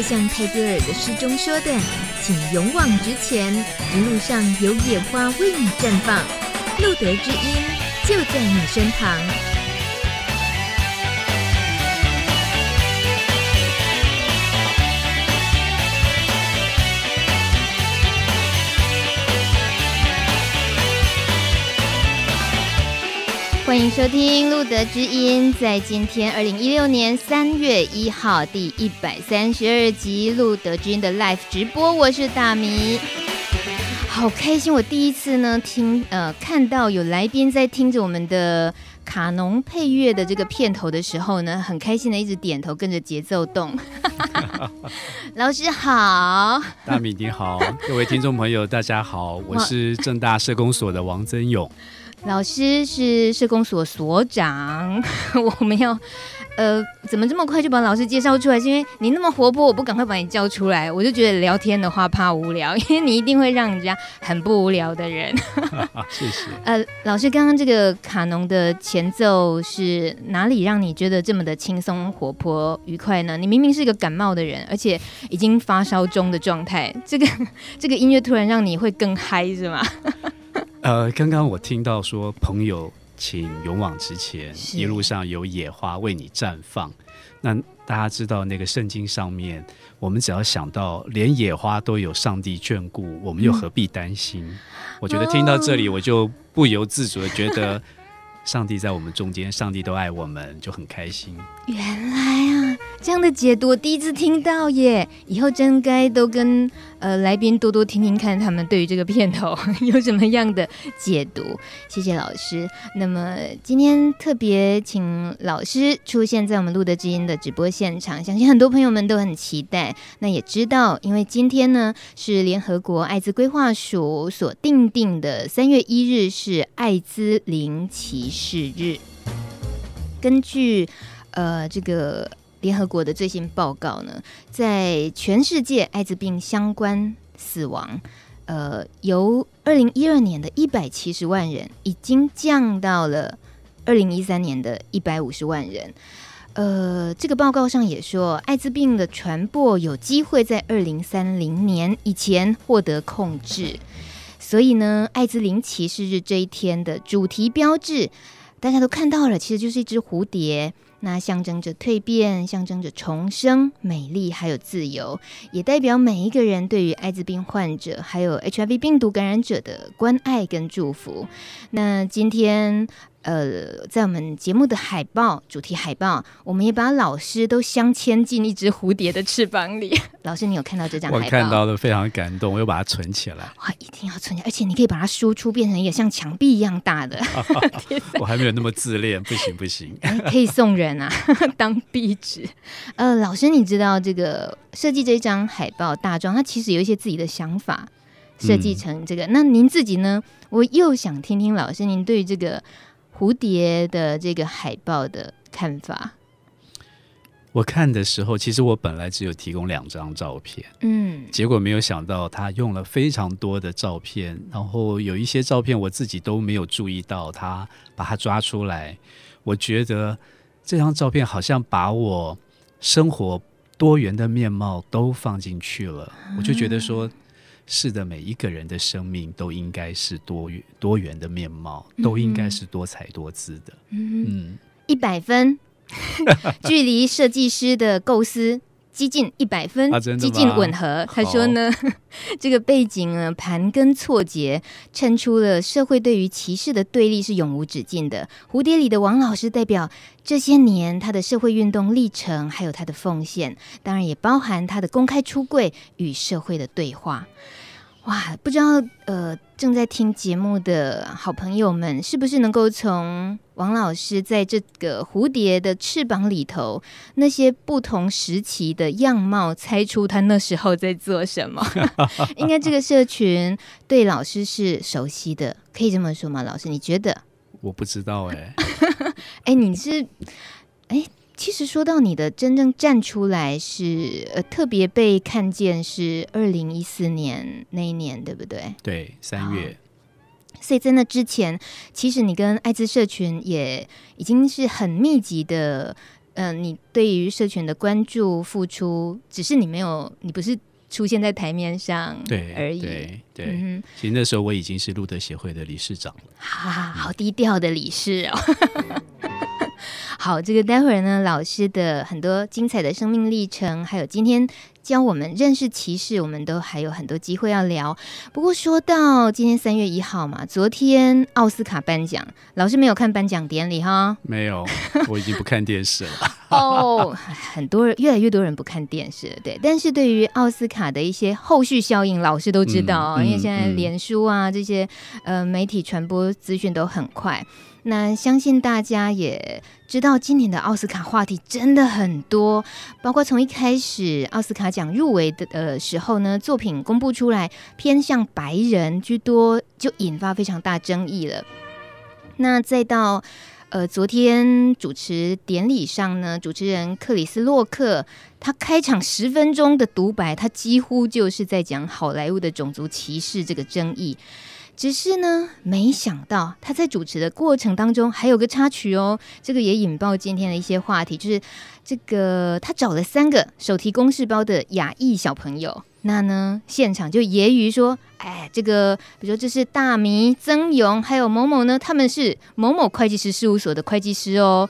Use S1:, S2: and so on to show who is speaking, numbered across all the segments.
S1: 就像泰戈尔的诗中说的，请勇往直前，一路上有野花为你绽放，路德之音就在你身旁。欢迎收听《路德之音》。在今天二零一六年三月一号第一百三十二集《路德之音》的 Live 直播，我是大米，好开心！我第一次呢听呃看到有来宾在听着我们的卡农配乐的这个片头的时候呢，很开心的一直点头跟着节奏动。老师好，
S2: 大米你好，各位听众朋友大家好，我是正大社工所的王增勇。
S1: 老师是社工所所长，我们要，呃，怎么这么快就把老师介绍出来？是因为你那么活泼，我不赶快把你叫出来，我就觉得聊天的话怕无聊，因为你一定会让人家很不无聊的人。
S2: 谢谢。
S1: 呃，老师，刚刚这个卡农的前奏是哪里让你觉得这么的轻松、活泼、愉快呢？你明明是一个感冒的人，而且已经发烧中的状态，这个这个音乐突然让你会更嗨，是吗？
S2: 呃，刚刚我听到说，朋友，请勇往直前，一路上有野花为你绽放。那大家知道，那个圣经上面，我们只要想到连野花都有上帝眷顾，我们又何必担心？嗯、我觉得听到这里，我就不由自主的觉得，上帝在我们中间，上帝都爱我们，就很开心。
S1: 原来啊。这样的解读我第一次听到耶！以后真该都跟呃来宾多多听听看，他们对于这个片头 有什么样的解读。谢谢老师。那么今天特别请老师出现在我们露德知音的直播现场，相信很多朋友们都很期待。那也知道，因为今天呢是联合国艾滋规划署所定定的三月一日是艾滋零歧视日。根据呃这个。联合国的最新报告呢，在全世界艾滋病相关死亡，呃，由二零一二年的一百七十万人，已经降到了二零一三年的一百五十万人。呃，这个报告上也说，艾滋病的传播有机会在二零三零年以前获得控制。所以呢，艾滋病歧视日这一天的主题标志，大家都看到了，其实就是一只蝴蝶。那象征着蜕变，象征着重生、美丽，还有自由，也代表每一个人对于艾滋病患者还有 HIV 病毒感染者的关爱跟祝福。那今天。呃，在我们节目的海报主题海报，我们也把老师都镶嵌进一只蝴蝶的翅膀里。老师，你有看到这张海报？
S2: 我看到了，非常感动，我又把它存起来。
S1: 哇，一定要存起来，而且你可以把它输出，变成一个像墙壁一样大的。
S2: 我还没有那么自恋，不行不行。
S1: 可以送人啊，当壁纸。呃，老师，你知道这个设计这张海报大壮，他其实有一些自己的想法，设计成这个。嗯、那您自己呢？我又想听听老师您对于这个。蝴蝶的这个海报的看法，
S2: 我看的时候，其实我本来只有提供两张照片，嗯，结果没有想到他用了非常多的照片，然后有一些照片我自己都没有注意到，他把它抓出来，我觉得这张照片好像把我生活多元的面貌都放进去了，我就觉得说。是的，每一个人的生命都应该是多元多元的面貌，都应该是多彩多姿的。
S1: 嗯，一百分，距离设计师的构思接近一百分，啊、接近吻合。他说呢，这个背景呢盘根错节，衬出了社会对于歧视的对立是永无止境的。蝴蝶里的王老师代表这些年他的社会运动历程，还有他的奉献，当然也包含他的公开出柜与社会的对话。哇，不知道呃，正在听节目的好朋友们，是不是能够从王老师在这个蝴蝶的翅膀里头那些不同时期的样貌，猜出他那时候在做什么？应该这个社群对老师是熟悉的，可以这么说吗？老师，你觉得？
S2: 我不知道哎、欸，
S1: 哎，你是哎。其实说到你的真正站出来是呃特别被看见是二零一四年那一年，对不对？
S2: 对，三月。
S1: 所以在那之前，其实你跟艾滋社群也已经是很密集的嗯、呃，你对于社群的关注付出，只是你没有，你不是出现在台面上对而已。
S2: 对对，对嗯、其实那时候我已经是路德协会的理事长了。
S1: 哈、啊，好低调的理事哦。好，这个待会儿呢，老师的很多精彩的生命历程，还有今天。教我们认识歧视，我们都还有很多机会要聊。不过说到今天三月一号嘛，昨天奥斯卡颁奖，老师没有看颁奖典礼哈？
S2: 没有，我已经不看电视了。
S1: 哦，很多人，越来越多人不看电视了，对。但是对于奥斯卡的一些后续效应，老师都知道，嗯嗯、因为现在脸书啊这些呃媒体传播资讯都很快。那相信大家也知道，今年的奥斯卡话题真的很多，包括从一开始奥斯卡奖入围的呃时候呢，作品公布出来偏向白人居多，就引发非常大争议了。那再到呃昨天主持典礼上呢，主持人克里斯洛克他开场十分钟的独白，他几乎就是在讲好莱坞的种族歧视这个争议。只是呢，没想到他在主持的过程当中还有个插曲哦，这个也引爆今天的一些话题，就是这个他找了三个手提公事包的亚裔小朋友，那呢现场就揶揄说，哎，这个比如说这是大迷、曾勇还有某某呢，他们是某某会计师事务所的会计师哦。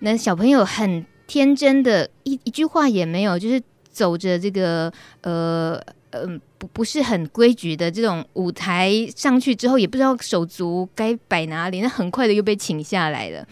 S1: 那小朋友很天真的一一句话也没有，就是走着这个呃。嗯，不不是很规矩的这种舞台上去之后，也不知道手足该摆哪里，那很快的又被请下来了。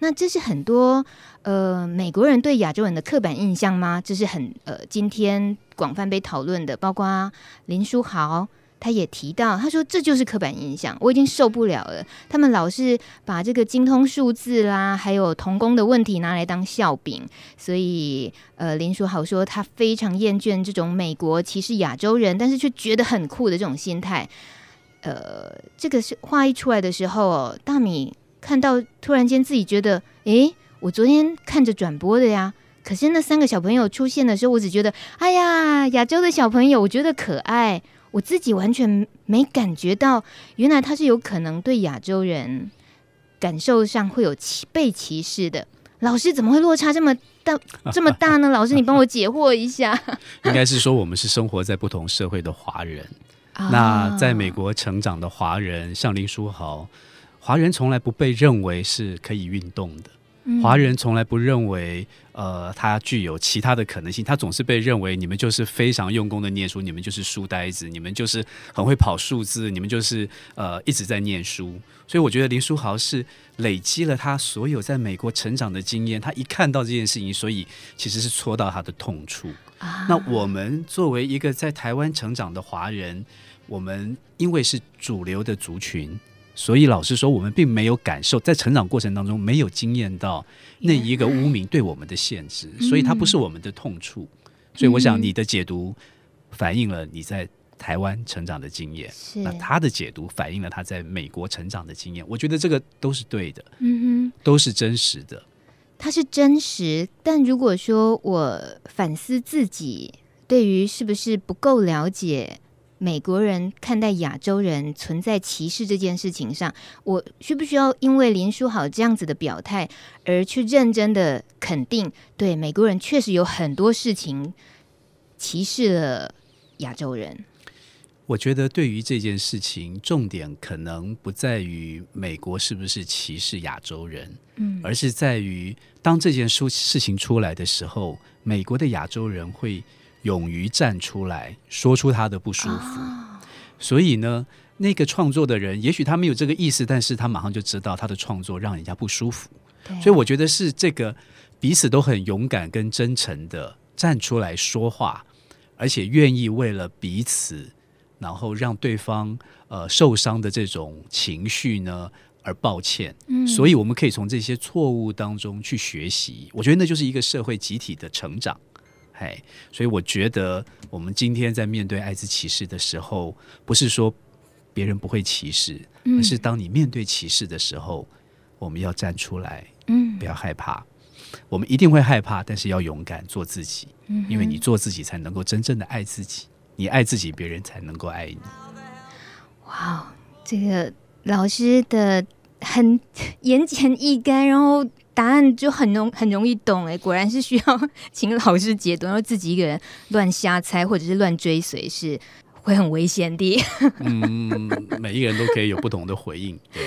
S1: 那这是很多呃美国人对亚洲人的刻板印象吗？这是很呃今天广泛被讨论的，包括林书豪。他也提到，他说这就是刻板印象，我已经受不了了。他们老是把这个精通数字啦，还有童工的问题拿来当笑柄，所以呃，林书豪说他非常厌倦这种美国歧视亚洲人，但是却觉得很酷的这种心态。呃，这个是话一出来的时候，大米看到突然间自己觉得，诶，我昨天看着转播的呀，可是那三个小朋友出现的时候，我只觉得，哎呀，亚洲的小朋友，我觉得可爱。我自己完全没感觉到，原来他是有可能对亚洲人感受上会有歧被歧视的。老师怎么会落差这么大 这么大呢？老师，你帮我解惑一下。
S2: 应该是说，我们是生活在不同社会的华人。那在美国成长的华人，像林书豪，华人从来不被认为是可以运动的。华人从来不认为，呃，他具有其他的可能性。他总是被认为，你们就是非常用功的念书，你们就是书呆子，你们就是很会跑数字，你们就是呃一直在念书。所以我觉得林书豪是累积了他所有在美国成长的经验。他一看到这件事情，所以其实是戳到他的痛处。啊。那我们作为一个在台湾成长的华人，我们因为是主流的族群。所以老实说，我们并没有感受，在成长过程当中没有经验到那一个污名对我们的限制，所以它不是我们的痛处。所以我想你的解读反映了你在台湾成长的经验，那他的解读反映了他在美国成长的经验。我觉得这个都是对的，嗯哼，都是真实的。
S1: 它是真实，但如果说我反思自己，对于是不是不够了解。美国人看待亚洲人存在歧视这件事情上，我需不需要因为林书豪这样子的表态而去认真的肯定？对，美国人确实有很多事情歧视了亚洲人。
S2: 我觉得对于这件事情，重点可能不在于美国是不是歧视亚洲人，嗯，而是在于当这件事事情出来的时候，美国的亚洲人会。勇于站出来说出他的不舒服，所以呢，那个创作的人，也许他没有这个意思，但是他马上就知道他的创作让人家不舒服。所以我觉得是这个彼此都很勇敢跟真诚的站出来说话，而且愿意为了彼此，然后让对方呃受伤的这种情绪呢而抱歉。嗯，所以我们可以从这些错误当中去学习。我觉得那就是一个社会集体的成长。哎，所以我觉得我们今天在面对艾滋歧视的时候，不是说别人不会歧视，而是当你面对歧视的时候，我们要站出来，嗯，不要害怕。我们一定会害怕，但是要勇敢做自己，因为你做自己才能够真正的爱自己，你爱自己，别人才能够爱你。
S1: 哇，这个老师的很 言简意赅，然后。答案就很容很容易懂哎，果然是需要请老师解读，然后自己一个人乱瞎猜或者是乱追随是会很危险的。
S2: 嗯，每一个人都可以有不同的回应。对。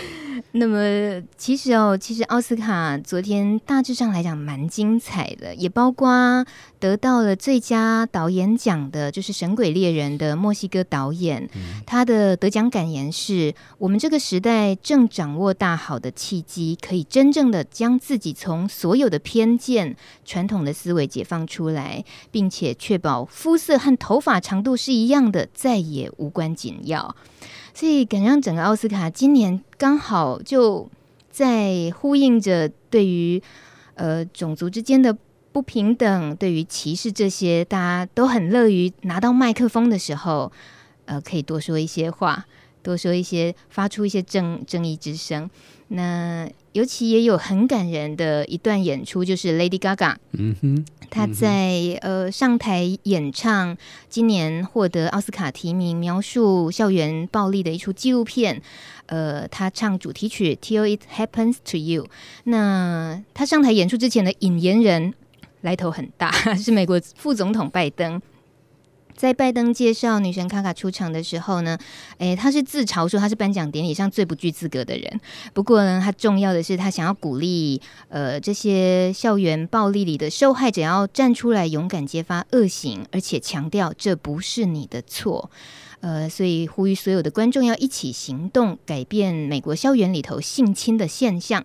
S1: 那么其实哦，其实奥斯卡昨天大致上来讲蛮精彩的，也包括得到了最佳导演奖的，就是《神鬼猎人》的墨西哥导演，嗯、他的得奖感言是：我们这个时代正掌握大好的契机，可以真正的将自己从所有的偏见、传统的思维解放出来，并且确保肤色和头发长度是一样的，再也无关紧要。所以，感觉上整个奥斯卡今年刚好就在呼应着对于呃种族之间的不平等、对于歧视这些，大家都很乐于拿到麦克风的时候，呃，可以多说一些话，多说一些，发出一些正正义之声。那尤其也有很感人的一段演出，就是 Lady Gaga，嗯哼，她在呃上台演唱今年获得奥斯卡提名，描述校园暴力的一出纪录片，呃，他唱主题曲 Till It Happens to You。那他上台演出之前的引言人来头很大，是美国副总统拜登。在拜登介绍女神卡卡出场的时候呢，诶，他是自嘲说他是颁奖典礼上最不具资格的人。不过呢，他重要的是他想要鼓励呃这些校园暴力里的受害者要站出来勇敢揭发恶行，而且强调这不是你的错。呃，所以呼吁所有的观众要一起行动，改变美国校园里头性侵的现象。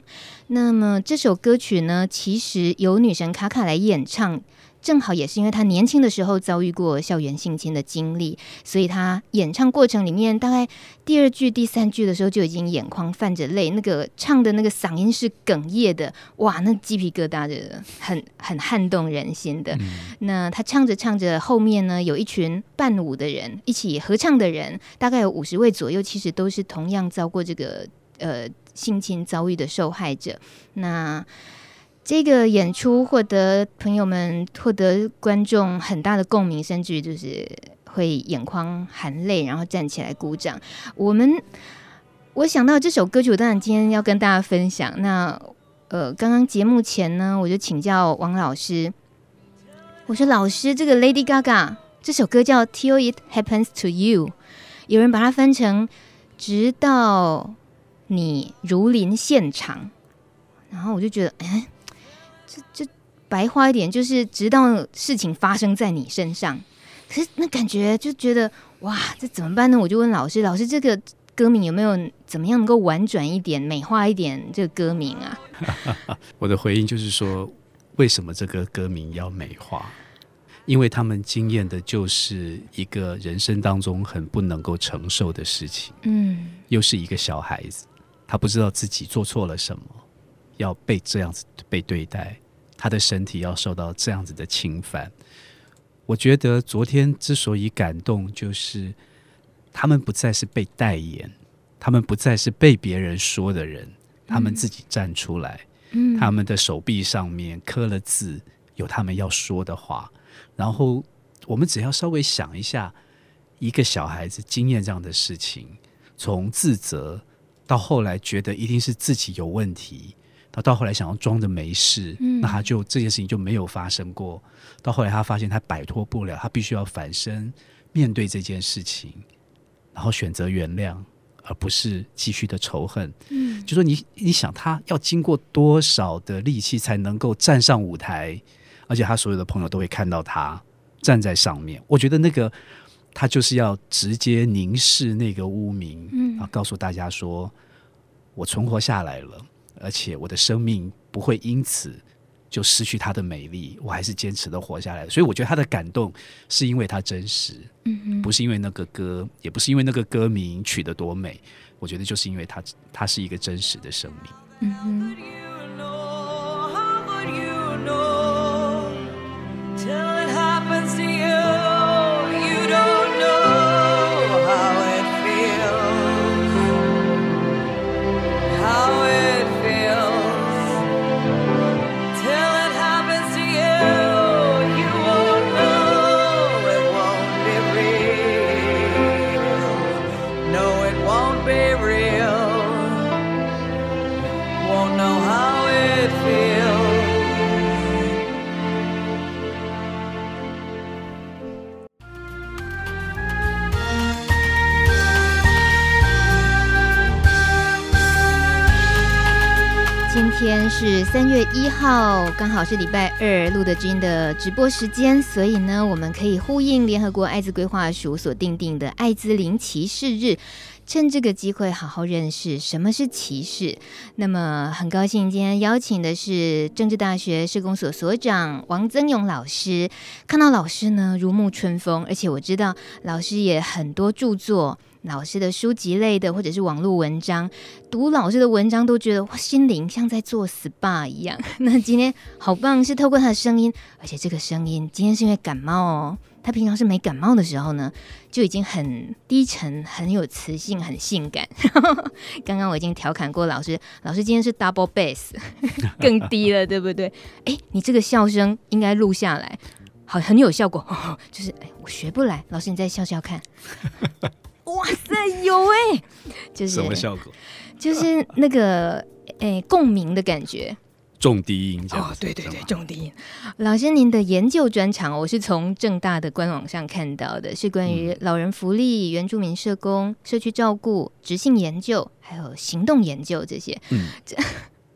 S1: 那么这首歌曲呢，其实由女神卡卡来演唱。正好也是因为他年轻的时候遭遇过校园性侵的经历，所以他演唱过程里面，大概第二句、第三句的时候就已经眼眶泛着泪，那个唱的那个嗓音是哽咽的，哇，那鸡皮疙瘩的，很很撼动人心的。那他唱着唱着，后面呢有一群伴舞的人，一起合唱的人，大概有五十位左右，其实都是同样遭过这个呃性侵遭遇的受害者。那这个演出获得朋友们、获得观众很大的共鸣，甚至就是会眼眶含泪，然后站起来鼓掌。我们我想到这首歌曲，我当然今天要跟大家分享。那呃，刚刚节目前呢，我就请教王老师，我说老师，这个 Lady Gaga 这首歌叫《Till It Happens to You》，有人把它翻成“直到你如临现场”，然后我就觉得，哎。就白话一点，就是直到事情发生在你身上。可是那感觉就觉得哇，这怎么办呢？我就问老师，老师这个歌名有没有怎么样能够婉转一点、美化一点这个歌名啊？
S2: 我的回应就是说，为什么这个歌名要美化？因为他们经验的就是一个人生当中很不能够承受的事情。嗯，又是一个小孩子，他不知道自己做错了什么，要被这样子被对待。他的身体要受到这样子的侵犯，我觉得昨天之所以感动，就是他们不再是被代言，他们不再是被别人说的人，他们自己站出来，嗯，他们的手臂上面刻了字，有他们要说的话，然后我们只要稍微想一下，一个小孩子经验这样的事情，从自责到后来觉得一定是自己有问题。到后来想要装着没事，嗯、那他就这件事情就没有发生过。到后来他发现他摆脱不了，他必须要反身面对这件事情，然后选择原谅，而不是继续的仇恨。嗯，就说你你想他要经过多少的力气才能够站上舞台，而且他所有的朋友都会看到他站在上面。我觉得那个他就是要直接凝视那个污名，嗯，然后告诉大家说，我存活下来了。而且我的生命不会因此就失去它的美丽，我还是坚持的活下来。所以我觉得他的感动是因为他真实，嗯哼，不是因为那个歌，也不是因为那个歌名取得多美。我觉得就是因为他，他是一个真实的生命。嗯哼。
S1: 三月一号，刚好是礼拜二，陆德军的直播时间，所以呢，我们可以呼应联合国艾滋规划署所定定的艾滋零歧视日，趁这个机会好好认识什么是歧视。那么，很高兴今天邀请的是政治大学社工所所长王增勇老师。看到老师呢，如沐春风，而且我知道老师也很多著作。老师的书籍类的，或者是网络文章，读老师的文章都觉得哇，心灵像在做 SPA 一样。那今天好棒，是透过他的声音，而且这个声音今天是因为感冒哦。他平常是没感冒的时候呢，就已经很低沉、很有磁性、很性感。刚刚我已经调侃过老师，老师今天是 double bass，更低了，对不对？哎，你这个笑声应该录下来，好，很有效果。就是，我学不来，老师你再笑笑看。哇塞，有哎、欸，就是
S2: 什么效果？
S1: 就是那个哎、欸，共鸣的感觉，
S2: 重低音。
S1: 哦，对对对，重低音。老师，您的研究专长，我是从正大的官网上看到的，是关于老人福利、原住民社工、社区照顾、质性研究，还有行动研究这些。嗯。这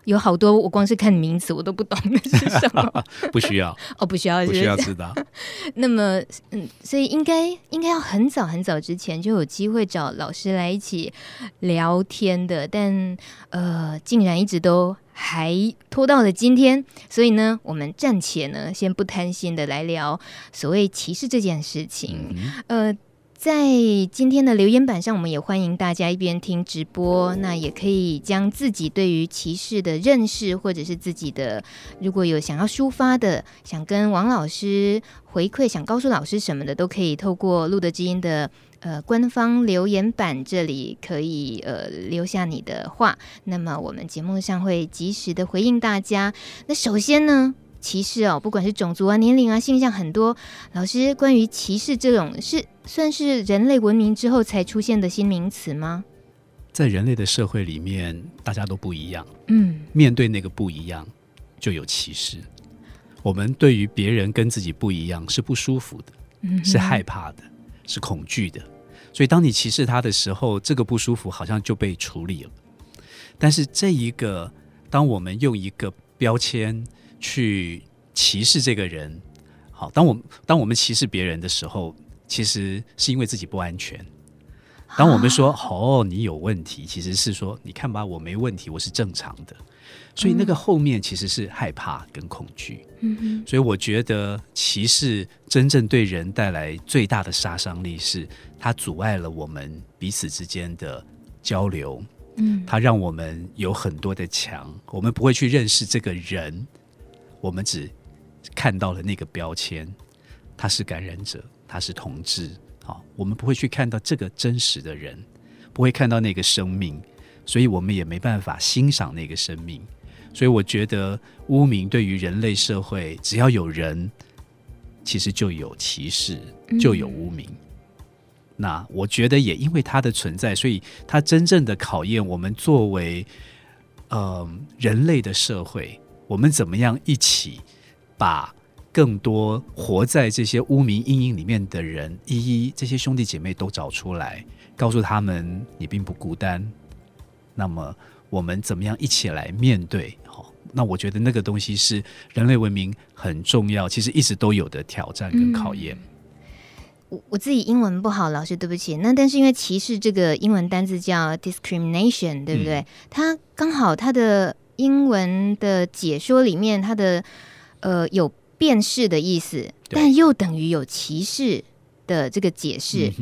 S1: 有好多，我光是看名词我都不懂那是什么。
S2: 不需要
S1: 哦，不需要，
S2: 不需要知道。
S1: 那么，嗯，所以应该应该要很早很早之前就有机会找老师来一起聊天的，但呃，竟然一直都还拖到了今天。所以呢，我们暂且呢，先不贪心的来聊所谓歧视这件事情。嗯、呃。在今天的留言板上，我们也欢迎大家一边听直播，那也可以将自己对于歧视的认识，或者是自己的如果有想要抒发的，想跟王老师回馈，想告诉老师什么的，都可以透过路德基因的呃官方留言板这里可以呃留下你的话，那么我们节目上会及时的回应大家。那首先呢，歧视哦，不管是种族啊、年龄啊、性向，很多老师关于歧视这种是算是人类文明之后才出现的新名词吗？
S2: 在人类的社会里面，大家都不一样，嗯，面对那个不一样，就有歧视。我们对于别人跟自己不一样是不舒服的，嗯，是害怕的，是恐惧的。所以当你歧视他的时候，这个不舒服好像就被处理了。但是这一个，当我们用一个标签。去歧视这个人，好。当我们当我们歧视别人的时候，其实是因为自己不安全。当我们说“哦，你有问题”，其实是说“你看吧，我没问题，我是正常的”。所以那个后面其实是害怕跟恐惧。嗯嗯。所以我觉得歧视真正对人带来最大的杀伤力，是它阻碍了我们彼此之间的交流。嗯。它让我们有很多的墙，我们不会去认识这个人。我们只看到了那个标签，他是感染者，他是同志，好，我们不会去看到这个真实的人，不会看到那个生命，所以我们也没办法欣赏那个生命。所以我觉得污名对于人类社会，只要有人，其实就有歧视，就有污名。嗯。那我觉得也因为它的存在，所以它真正的考验我们作为呃人类的社会。我们怎么样一起把更多活在这些污名阴影里面的人，一一这些兄弟姐妹都找出来，告诉他们你并不孤单。那么我们怎么样一起来面对？好，那我觉得那个东西是人类文明很重要，其实一直都有的挑战跟考验。
S1: 我、嗯、我自己英文不好，老师对不起。那但是因为歧视这个英文单字叫 discrimination，对不对？嗯、它刚好它的。英文的解说里面，它的呃有辨识的意思，但又等于有歧视的这个解释。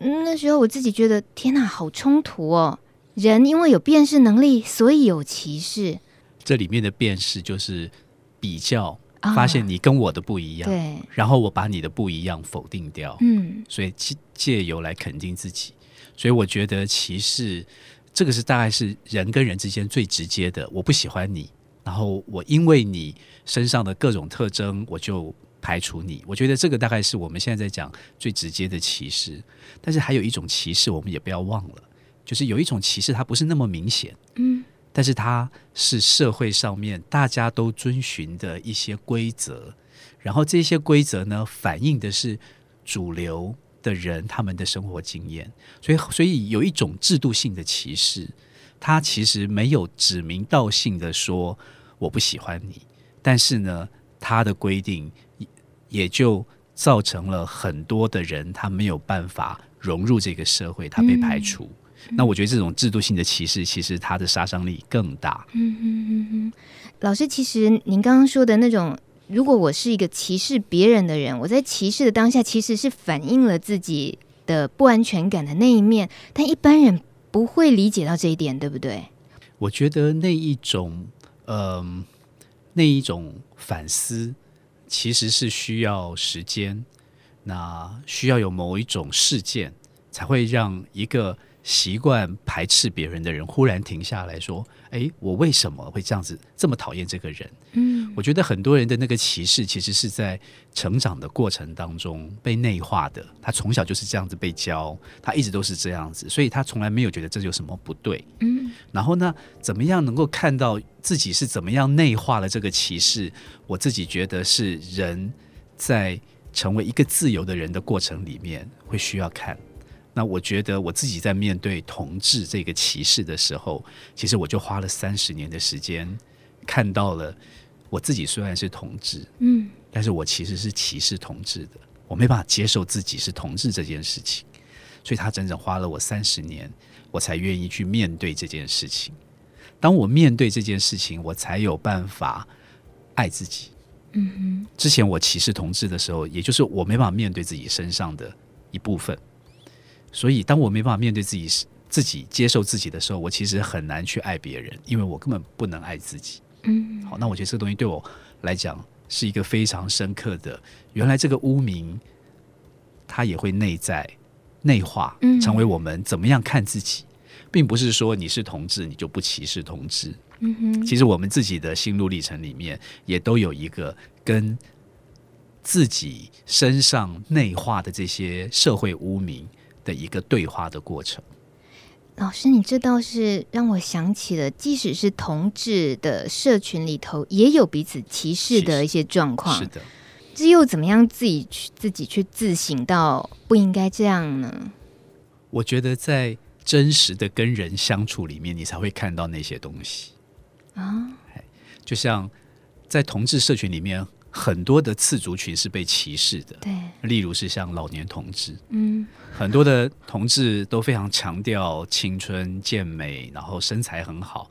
S1: 嗯，那时候我自己觉得，天哪，好冲突哦！人因为有辨识能力，所以有歧视。
S2: 这里面的辨识就是比较，发现你跟我的不一样，对，哦，然后我把你的不一样否定掉。嗯，所以借借由来肯定自己。所以我觉得歧视。这个是大概是人跟人之间最直接的，我不喜欢你，然后我因为你身上的各种特征，我就排除你。我觉得这个大概是我们现在在讲最直接的歧视。但是还有一种歧视，我们也不要忘了，就是有一种歧视，它不是那么明显，嗯，但是它是社会上面大家都遵循的一些规则，然后这些规则呢，反映的是主流。的人，他们的生活经验，所以所以有一种制度性的歧视，他其实没有指名道姓的说我不喜欢你，但是呢，他的规定也就造成了很多的人他没有办法融入这个社会，他被排除。嗯、那我觉得这种制度性的歧视，其实它的杀伤力更大。
S1: 嗯嗯嗯嗯，老师，其实您刚刚说的那种，如果我是一个歧视别人的人，我在歧视的当下，其实是反映了自己的不安全感的那一面，但一般人不会理解到这一点，对不对？
S2: 我觉得那一种，嗯、那一种反思，其实是需要时间，那需要有某一种事件，才会让一个。习惯排斥别人的人忽然停下来说：“哎，我为什么会这样子这么讨厌这个人？”嗯，我觉得很多人的那个歧视其实是在成长的过程当中被内化的。他从小就是这样子被教，他一直都是这样子，所以他从来没有觉得这有什么不对。嗯，然后呢，怎么样能够看到自己是怎么样内化了这个歧视？我自己觉得是人在成为一个自由的人的过程里面会需要看。那我觉得我自己在面对同志这个歧视的时候，其实我就花了三十年的时间，看到了我自己虽然是同志，嗯，但是我其实是歧视同志的，我没办法接受自己是同志这件事情，所以他整整花了我三十年，我才愿意去面对这件事情。当我面对这件事情，我才有办法爱自己。嗯哼，之前我歧视同志的时候，也就是我没办法面对自己身上的一部分。所以，当我没办法面对自己、自己接受自己的时候，我其实很难去爱别人，因为我根本不能爱自己。嗯，好，那我觉得这个东西对我来讲是一个非常深刻的。原来这个污名，它也会内在内化，成为我们怎么样看自己，并不是说你是同志你就不歧视同志。嗯哼，其实我们自己的心路历程里面也都有一个跟自己身上内化的这些社会污名的一个对话的过程。
S1: 老师，你这倒是让我想起了，即使是同志的社群里头，也有彼此歧视的一些状况。是的，这又怎么样自己去自己去自省到不应该这样呢？
S2: 我觉得在真实的跟人相处里面，你才会看到那些东西啊。就像在同志社群里面。很多的次族群是被歧视的，对，例如是像老年同志，嗯，很多的同志都非常强调青春健美，然后身材很好，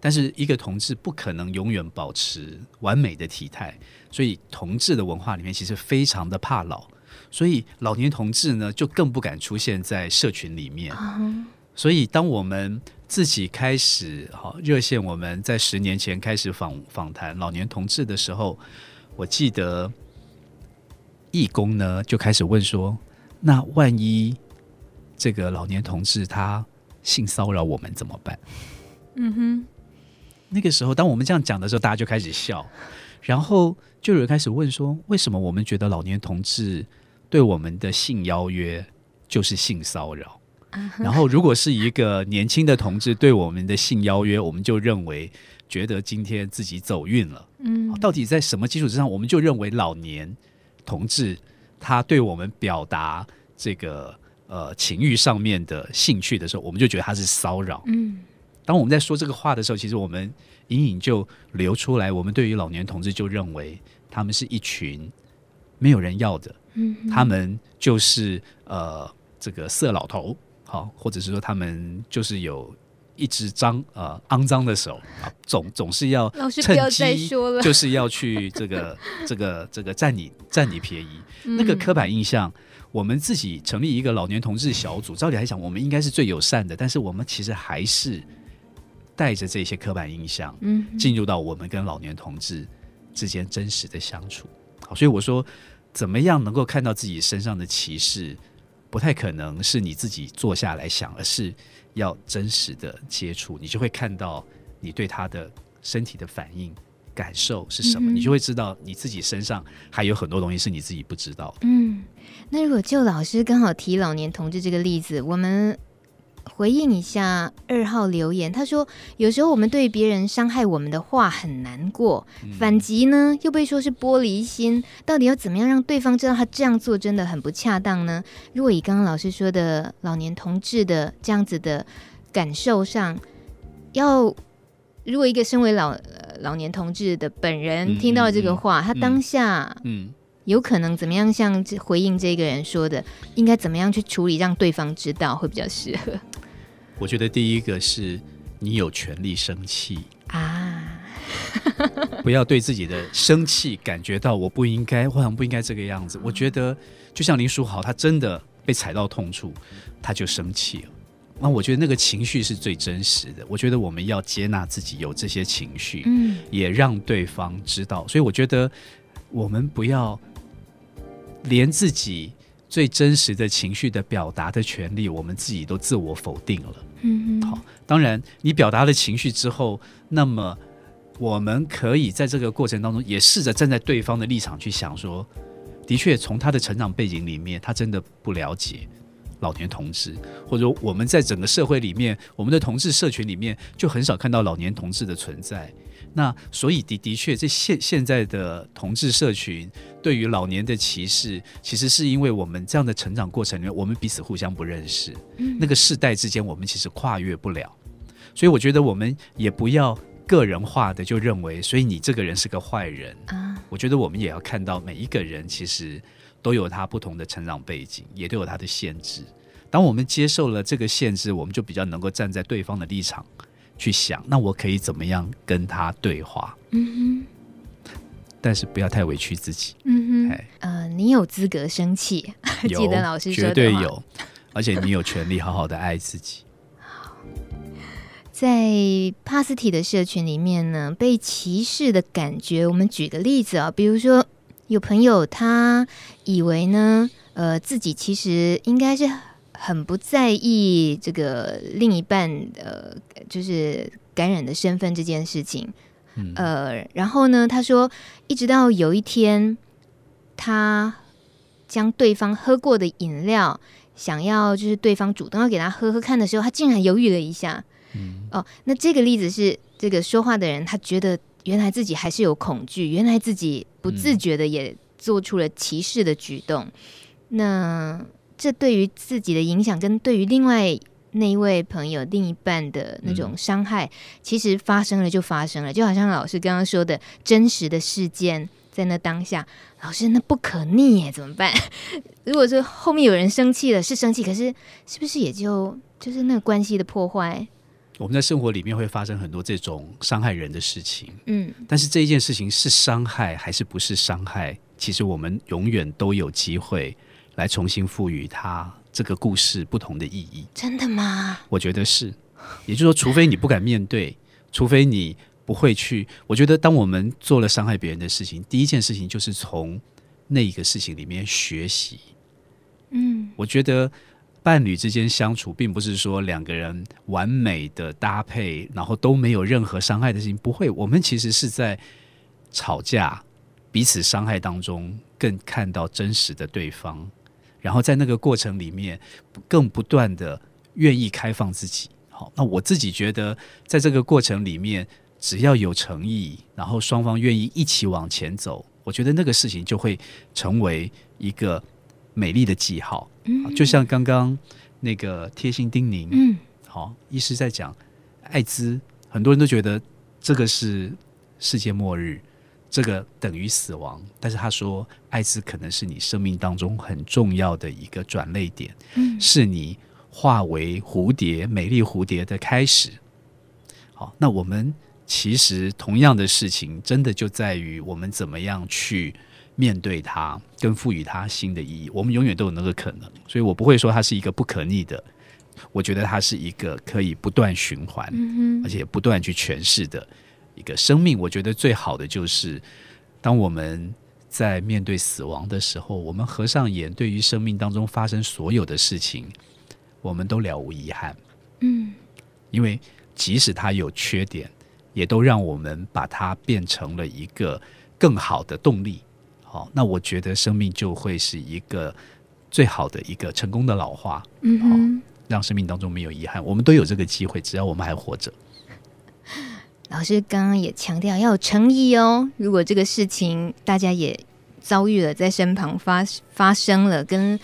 S2: 但是一个同志不可能永远保持完美的体态，所以同志的文化里面其实非常的怕老，所以老年同志呢就更不敢出现在社群里面，嗯，所以当我们自己开始好热线，我们在十年前开始访访谈老年同志的时候。我记得义工呢就开始问说：“那万一这个老年同志他性骚扰我们怎么办？”嗯哼，那个时候当我们这样讲的时候，大家就开始笑，然后就有人开始问说：“为什么我们觉得老年同志对我们的性邀约就是性骚扰？然后如果是一个年轻的同志对我们的性邀约，我们就认为？”觉得今天自己走运了，嗯，到底在什么基础之上，我们就认为老年同志他对我们表达这个呃情欲上面的兴趣的时候，我们就觉得他是骚扰，嗯。当我们在说这个话的时候，其实我们隐隐就流出来，我们对于老年同志就认为他们是一群没有人要的，嗯，他们就是呃这个色老头，好，或者是说他们就是有。一只脏呃肮脏的手啊，总总是要趁机就是要去这个 这个这个占你占你便宜。嗯、那个刻板印象，我们自己成立一个老年同志小组，照理来讲，我们应该是最友善的，但是我们其实还是带着这些刻板印象，嗯，进入到我们跟老年同志之间真实的相处。好，所以我说，怎么样能够看到自己身上的歧视，不太可能是你自己坐下来想，而是。要真实的接触，你就会看到你对他的身体的反应、感受是什么，嗯、你就会知道你自己身上还有很多东西是你自己不知道的。
S1: 嗯，那如果就老师刚好提老年同志这个例子，我们。回应一下二号留言，他说：“有时候我们对别人伤害我们的话很难过，反击呢又被说是玻璃心，到底要怎么样让对方知道他这样做真的很不恰当呢？如果以刚刚老师说的老年同志的这样子的感受上，要如果一个身为老老年同志的本人听到这个话，嗯嗯嗯、他当下嗯。有可能怎么样像回应这个人说的，应该怎么样去处理，让对方知道会比较适合？
S2: 我觉得第一个是你有权利生气啊，不要对自己的生气感觉到我不应该，我好像不应该这个样子。我觉得就像林书豪，他真的被踩到痛处，他就生气了。那我觉得那个情绪是最真实的。我觉得我们要接纳自己有这些情绪，嗯，也让对方知道。所以我觉得我们不要。连自己最真实的情绪的表达的权利，我们自己都自我否定了。嗯，好，当然你表达了情绪之后，那么我们可以在这个过程当中，也试着站在对方的立场去想说，的确，从他的成长背景里面，他真的不了解老年同志，或者说我们在整个社会里面，我们的同志社群里面，就很少看到老年同志的存在。那所以的的确，这现现在的同志社群对于老年的歧视，其实是因为我们这样的成长过程里面，我们彼此互相不认识，嗯、那个世代之间，我们其实跨越不了。所以我觉得我们也不要个人化的就认为，所以你这个人是个坏人啊。我觉得我们也要看到每一个人其实都有他不同的成长背景，也都有他的限制。当我们接受了这个限制，我们就比较能够站在对方的立场。去想，那我可以怎么样跟他对话？嗯哼，但是不要太委屈自己。嗯
S1: 哼，呃，你有资格生气，记得老师说的
S2: 绝对有，而且你有权利好好的爱自己。
S1: 好，在帕斯提的社群里面呢，被歧视的感觉，我们举个例子啊，比如说有朋友他以为呢，呃，自己其实应该是。很不在意这个另一半呃，就是感染的身份这件事情，嗯、呃，然后呢，他说，一直到有一天，他将对方喝过的饮料，想要就是对方主动要给他喝喝看的时候，他竟然犹豫了一下。嗯、哦，那这个例子是这个说话的人，他觉得原来自己还是有恐惧，原来自己不自觉的也做出了歧视的举动，嗯、那。这对于自己的影响，跟对于另外那一位朋友、另一半的那种伤害，嗯、其实发生了就发生了，就好像老师刚刚说的，真实的事件在那当下，老师那不可逆耶，怎么办？如果说后面有人生气了，是生气，可是是不是也就就是那个关系的破坏？
S2: 我们在生活里面会发生很多这种伤害人的事情，嗯，但是这一件事情是伤害还是不是伤害？其实我们永远都有机会。来重新赋予它这个故事不同的意义。
S1: 真的吗？
S2: 我觉得是。也就是说，除非你不敢面对，除非你不会去。我觉得，当我们做了伤害别人的事情，第一件事情就是从那一个事情里面学习。嗯，我觉得伴侣之间相处，并不是说两个人完美的搭配，然后都没有任何伤害的事情。不会，我们其实是在吵架、彼此伤害当中，更看到真实的对方。然后在那个过程里面，更不断的愿意开放自己。好，那我自己觉得，在这个过程里面，只要有诚意，然后双方愿意一起往前走，我觉得那个事情就会成为一个美丽的记号。嗯，就像刚刚那个贴心叮咛，嗯，好，医师在讲艾滋，很多人都觉得这个是世界末日。这个等于死亡，但是他说，艾滋可能是你生命当中很重要的一个转捩点，嗯，是你化为蝴蝶、美丽蝴蝶的开始。好，那我们其实同样的事情，真的就在于我们怎么样去面对它，跟赋予它新的意义。我们永远都有那个可能，所以我不会说它是一个不可逆的，我觉得它是一个可以不断循环，嗯，而且不断去诠释的。一个生命，我觉得最好的就是，当我们在面对死亡的时候，我们合上眼，对于生命当中发生所有的事情，我们都了无遗憾。嗯，因为即使它有缺点，也都让我们把它变成了一个更好的动力。好，那我觉得生命就会是一个最好的一个成功的老化。嗯哼，让生命当中没有遗憾，我们都有这个机会，只要我们还活着。
S1: 老师刚刚也强调要有诚意哦。如果这个事情大家也遭遇了，在身旁发发生了，跟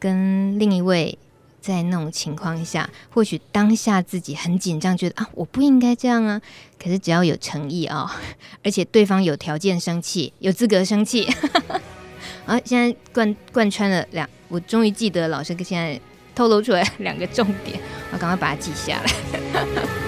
S1: 跟另一位在那种情况下，或许当下自己很紧张，觉得啊，我不应该这样啊。可是只要有诚意啊、而且对方有条件生气，有资格生气。啊，现在贯贯穿了两，我终于记得老师现在透露出来两个重点，我赶快把它记下来。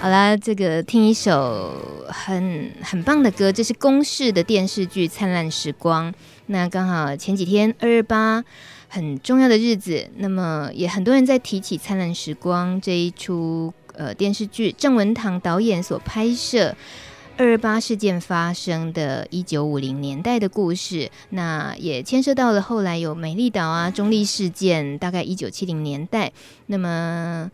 S1: 好啦，这个听一首很很棒的歌，这是公视的电视剧《灿烂时光》。那刚好前几天二二八很重要的日子，那么也很多人在提起《灿烂时光》这一出呃电视剧，郑文堂导演所拍摄。二二八事件发生的一九五零年代的故事，那也牵涉到了后来有美丽岛啊、中立事件，大概一九七零年代，那么。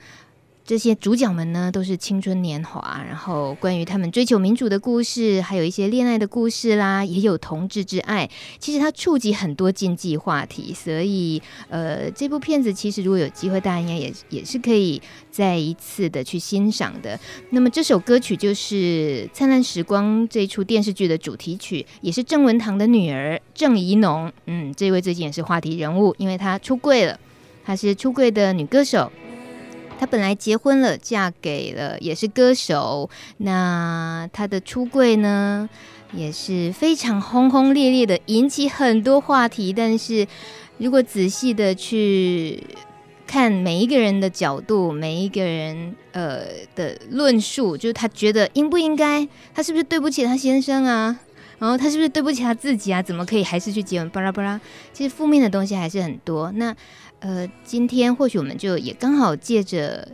S1: 这些主角们呢，都是青春年华，然后关于他们追求民主的故事，还有一些恋爱的故事啦，也有同志之爱。其实它触及很多禁忌话题，所以呃，这部片子其实如果有机会，大家应该也也是可以再一次的去欣赏的。那么这首歌曲就是《灿烂时光》这一出电视剧的主题曲，也是郑文堂的女儿郑怡农。嗯，这位最近也是话题人物，因为她出柜了，她是出柜的女歌手。她本来结婚了，嫁给了也是歌手。那她的出柜呢，也是非常轰轰烈烈的，引起很多话题。但是如果仔细的去看每一个人的角度，每一个人呃的论述，就是他觉得应不应该，他是不是对不起他先生啊？然后他是不是对不起他自己啊？怎么可以还是去结婚？巴拉巴拉，其实负面的东西还是很多。那。呃，今天或许我们就也刚好借着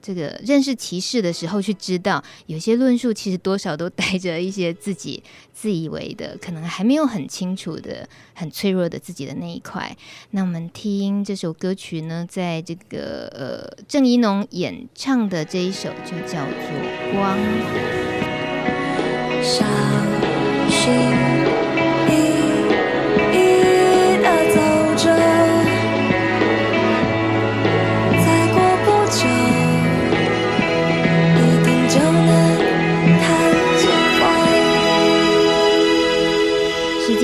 S1: 这个认识歧视的时候，去知道有些论述其实多少都带着一些自己 自以为的，可能还没有很清楚的、很脆弱的自己的那一块。那我们听这首歌曲呢，在这个呃郑怡农演唱的这一首就叫做《光》。小心。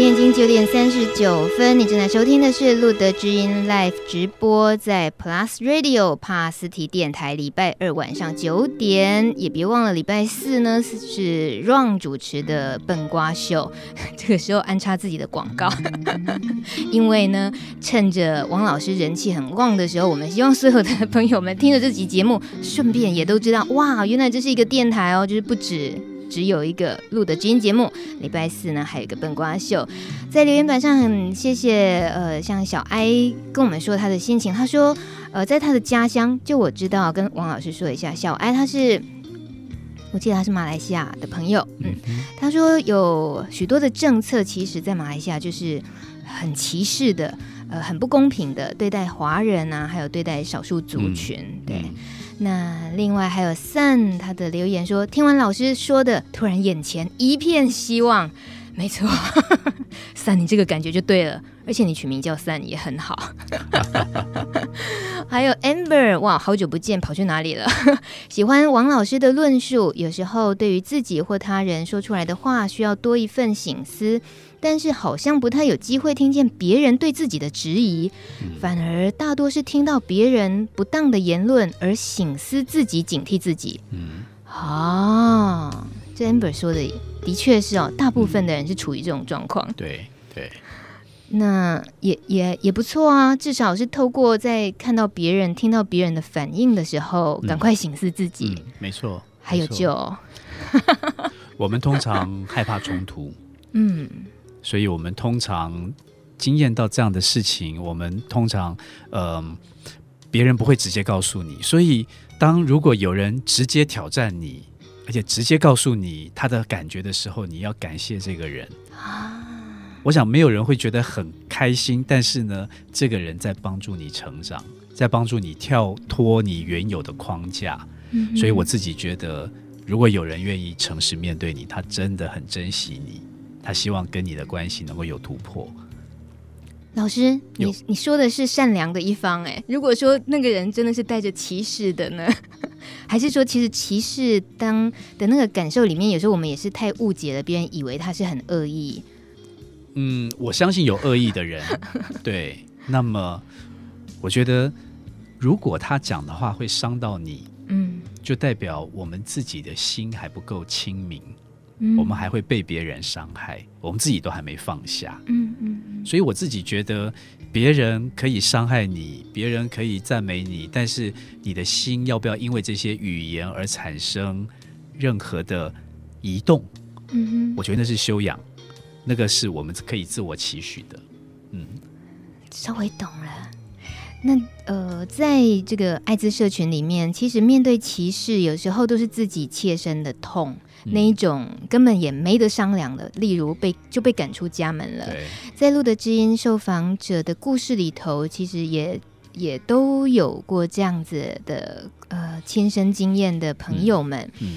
S1: 已经九点三十九分，你正在收听的是路德之音 Live 直播，在 Plus Radio 帕斯提电台，礼拜二晚上九点，也别忘了礼拜四呢是 Ron 主持的笨瓜秀，这个时候安插自己的广告，因为呢，趁着王老师人气很旺的时候，我们希望所有的朋友们听了这集节目，顺便也都知道，哇，原来这是一个电台哦，就是不止。只有一个录的知音节目，礼拜四呢还有一个笨瓜秀，在留言板上很谢谢呃，像小艾跟我们说他的心情，他说呃，在他的家乡，就我知道跟王老师说一下，小艾他是，我记得他是马来西亚的朋友，嗯，他说有许多的政策，其实在马来西亚就是很歧视的，呃，很不公平的对待华人啊，还有对待少数族群，嗯、对。那另外还有 Sun 他的留言说，听完老师说的，突然眼前一片希望。没错，Sun 你这个感觉就对了，而且你取名叫 Sun 也很好。还有 Amber，哇，好久不见，跑去哪里了？喜欢王老师的论述，有时候对于自己或他人说出来的话，需要多一份省思。但是好像不太有机会听见别人对自己的质疑，反而大多是听到别人不当的言论而醒思自己，警惕自己。嗯，啊，这 Amber 说的的确是哦，大部分的人是处于这种状况。
S2: 对对，
S1: 那也也也不错啊，至少是透过在看到别人、听到别人的反应的时候，赶快醒思自己。
S2: 嗯，没错，
S1: 还有救。
S2: 我们通常害怕冲突。
S1: 嗯。
S2: 所以，我们通常经验到这样的事情，我们通常，嗯、呃，别人不会直接告诉你。所以，当如果有人直接挑战你，而且直接告诉你他的感觉的时候，你要感谢这个人。啊，我想没有人会觉得很开心，但是呢，这个人在帮助你成长，在帮助你跳脱你原有的框架。嗯，所以我自己觉得，如果有人愿意诚实面对你，他真的很珍惜你。他希望跟你的关系能够有突破。
S1: 老师，你你说的是善良的一方哎。如果说那个人真的是带着歧视的呢？还是说其实歧视当的那个感受里面，有时候我们也是太误解了，别人以为他是很恶意。
S2: 嗯，我相信有恶意的人。对，那么我觉得。如果他讲的话会伤到你，嗯，就代表我们自己的心还不够清明，嗯，我们还会被别人伤害，我们自己都还没放下，嗯嗯，所以我自己觉得，别人可以伤害你，别人可以赞美你，但是你的心要不要因为这些语言而产生任何的移动？嗯哼，我觉得那是修养，那个是我们可以自我期许的，嗯，
S1: 稍微懂了。那呃，在这个艾滋社群里面，其实面对歧视，有时候都是自己切身的痛，嗯、那一种根本也没得商量的。例如被就被赶出家门了。在路德知音受访者的故事里头，其实也也都有过这样子的呃亲身经验的朋友们。嗯，嗯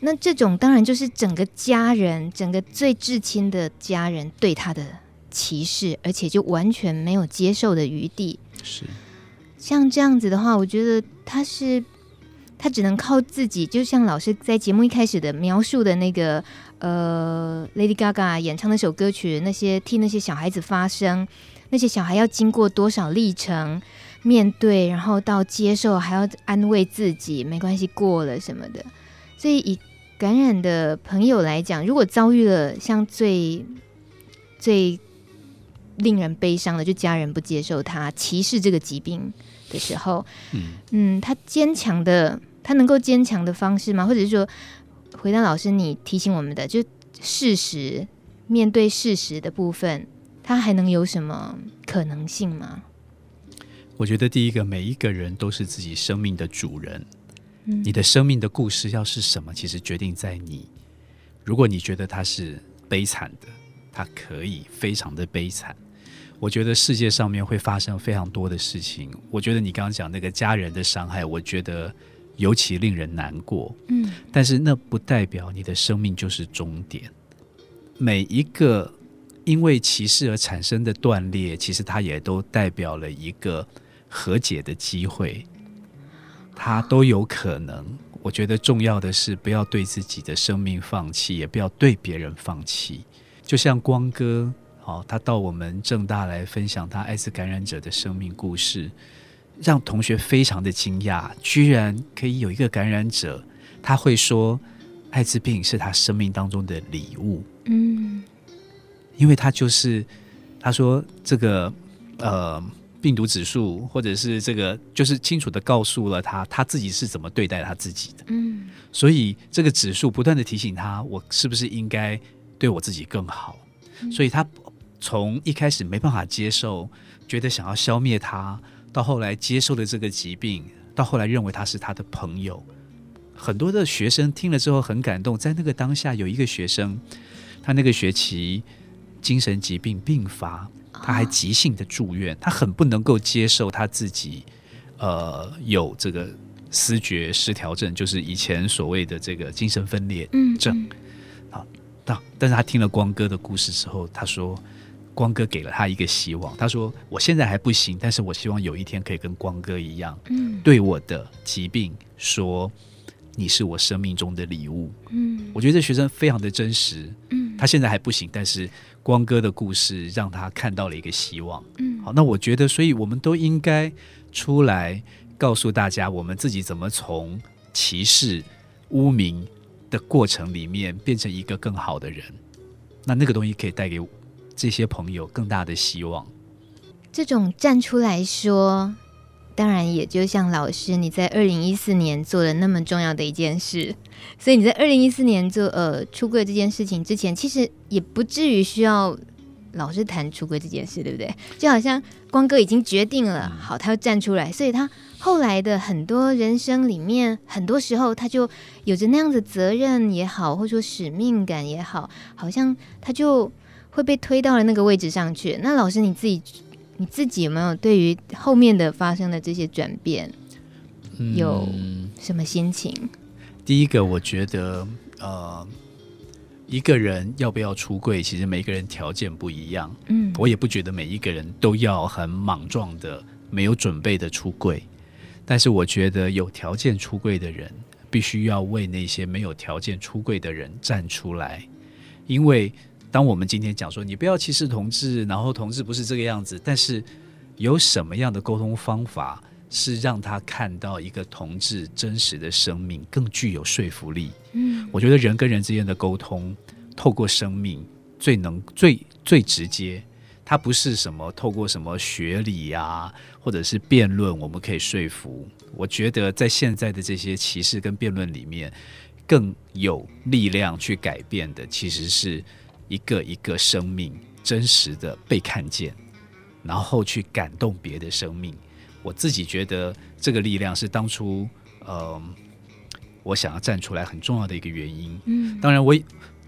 S1: 那这种当然就是整个家人，整个最至亲的家人对他的歧视，而且就完全没有接受的余地。
S2: 是。
S1: 像这样子的话，我觉得他是他只能靠自己，就像老师在节目一开始的描述的那个呃，Lady Gaga 演唱那首歌曲，那些替那些小孩子发声，那些小孩要经过多少历程，面对，然后到接受，还要安慰自己，没关系，过了什么的。所以以感染的朋友来讲，如果遭遇了像最最令人悲伤的，就家人不接受他，歧视这个疾病。的时候，嗯嗯，他坚强的，他能够坚强的方式吗？或者是说，回到老师你提醒我们的，就事实，面对事实的部分，他还能有什么可能性吗？
S2: 我觉得第一个，每一个人都是自己生命的主人，嗯，你的生命的故事要是什么，其实决定在你。如果你觉得他是悲惨的，他可以非常的悲惨。我觉得世界上面会发生非常多的事情。我觉得你刚刚讲那个家人的伤害，我觉得尤其令人难过。嗯，但是那不代表你的生命就是终点。每一个因为歧视而产生的断裂，其实它也都代表了一个和解的机会，它都有可能。我觉得重要的是不要对自己的生命放弃，也不要对别人放弃。就像光哥。好，他到我们正大来分享他艾滋感染者的生命故事，让同学非常的惊讶，居然可以有一个感染者，他会说艾滋病是他生命当中的礼物。嗯，因为他就是他说这个呃病毒指数，或者是这个就是清楚的告诉了他他自己是怎么对待他自己的。嗯，所以这个指数不断的提醒他，我是不是应该对我自己更好？所以他。从一开始没办法接受，觉得想要消灭他，到后来接受了这个疾病，到后来认为他是他的朋友。很多的学生听了之后很感动，在那个当下，有一个学生，他那个学期精神疾病病发，他还急性的住院，他很不能够接受他自己，呃，有这个思觉失调症，就是以前所谓的这个精神分裂症。好，但但是他听了光哥的故事之后，他说。光哥给了他一个希望，他说：“我现在还不行，但是我希望有一天可以跟光哥一样，嗯，对我的疾病说，你是我生命中的礼物。”嗯，我觉得这学生非常的真实，嗯，他现在还不行，但是光哥的故事让他看到了一个希望。嗯，好，那我觉得，所以我们都应该出来告诉大家，我们自己怎么从歧视、污名的过程里面变成一个更好的人。那那个东西可以带给我。这些朋友更大的希望，
S1: 这种站出来说，当然也就像老师你在二零一四年做了那么重要的一件事，所以你在二零一四年做呃出柜这件事情之前，其实也不至于需要老是谈出柜这件事，对不对？就好像光哥已经决定了，好，他要站出来，所以他后来的很多人生里面，很多时候他就有着那样的责任也好，或者说使命感也好，好像他就。会被推到了那个位置上去。那老师你自己，你自己有没有对于后面的发生的这些转变，有什么心情？嗯，
S2: 第一个，我觉得，呃，一个人要不要出柜，其实每个人条件不一样。嗯，我也不觉得每一个人都要很莽撞的、没有准备的出柜。但是，我觉得有条件出柜的人，必须要为那些没有条件出柜的人站出来，因为。当我们今天讲说你不要歧视同志，然后同志不是这个样子，但是有什么样的沟通方法是让他看到一个同志真实的生命更具有说服力。嗯，我觉得人跟人之间的沟通，透过生命最能最最直接。它不是什么透过什么学理呀、啊，或者是辩论，我们可以说服。我觉得在现在的这些歧视跟辩论里面，更有力量去改变的，其实是一个一个生命真实的被看见，然后去感动别的生命。我自己觉得这个力量是当初，呃，我想要站出来很重要的一个原因。嗯，当然我